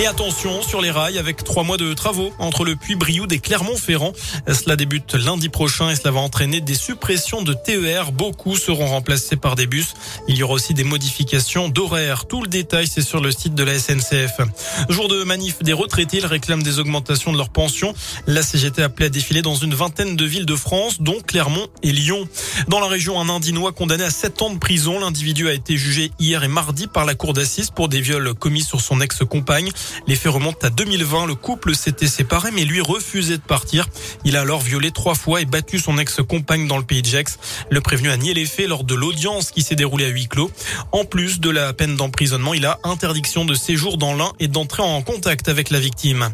Et attention sur les rails avec trois mois de travaux entre le Puy-Brioude et Clermont-Ferrand. Cela débute lundi prochain et cela va entraîner des suppressions de TER. Beaucoup seront remplacés par des bus. Il y aura aussi des modifications d'horaires. Tout le détail, c'est sur le site de la SNCF. Jour de manif des retraités, ils réclament des augmentations de leurs pensions. La CGT appelée à défiler dans une vingtaine de villes de France, dont Clermont et Lyon. Dans la région, un Indinois condamné à 7 ans de prison. L'individu a été jugé hier et mardi par la cour d'assises pour des viols commis sur son ex-compagne. Les faits remontent à 2020. Le couple s'était séparé, mais lui refusait de partir. Il a alors violé trois fois et battu son ex-compagne dans le pays de Gex. Le prévenu a nié les faits lors de l'audience qui s'est déroulée à huis clos. En plus de la peine d'emprisonnement, il a interdiction de séjour dans l'un et d'entrer en contact avec la victime.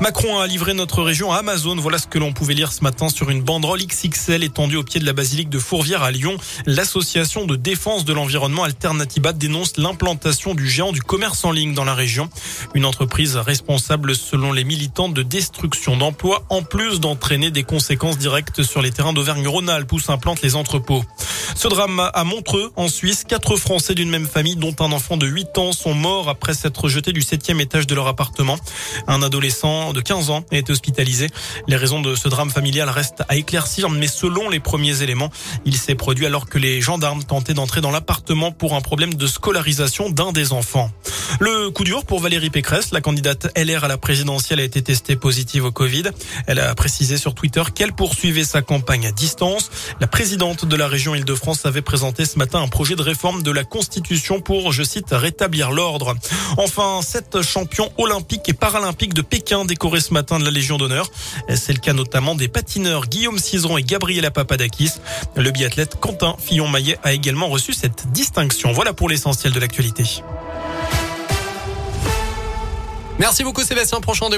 Macron a livré notre région à Amazon. Voilà ce que l'on pouvait lire ce matin sur une banderole XXL étendue au pied de la basilique de Fourvière à Lyon. L'association de défense de l'environnement Alternatiba dénonce l'implantation du géant du commerce en ligne dans la région. Entreprise responsable selon les militants de destruction d'emplois en plus d'entraîner des conséquences directes sur les terrains d'Auvergne-Rhône-Alpes où s'implantent les entrepôts. Ce drame à Montreux, en Suisse, quatre Français d'une même famille, dont un enfant de 8 ans, sont morts après s'être jetés du septième étage de leur appartement. Un adolescent de 15 ans a été hospitalisé. Les raisons de ce drame familial restent à éclaircir, mais selon les premiers éléments, il s'est produit alors que les gendarmes tentaient d'entrer dans l'appartement pour un problème de scolarisation d'un des enfants. Le coup dur pour Valérie Pécresse, la candidate LR à la présidentielle a été testée positive au Covid. Elle a précisé sur Twitter qu'elle poursuivait sa campagne à distance. La présidente de la région Île-de-France avait présenté ce matin un projet de réforme de la Constitution pour, je cite, rétablir l'ordre. Enfin, sept champions olympiques et paralympiques de Pékin décorés ce matin de la Légion d'honneur. C'est le cas notamment des patineurs Guillaume Cizeron et Gabriela Papadakis. Le biathlète Quentin Fillon-Maillet a également reçu cette distinction. Voilà pour l'essentiel de l'actualité. Merci beaucoup Sébastien. Prochain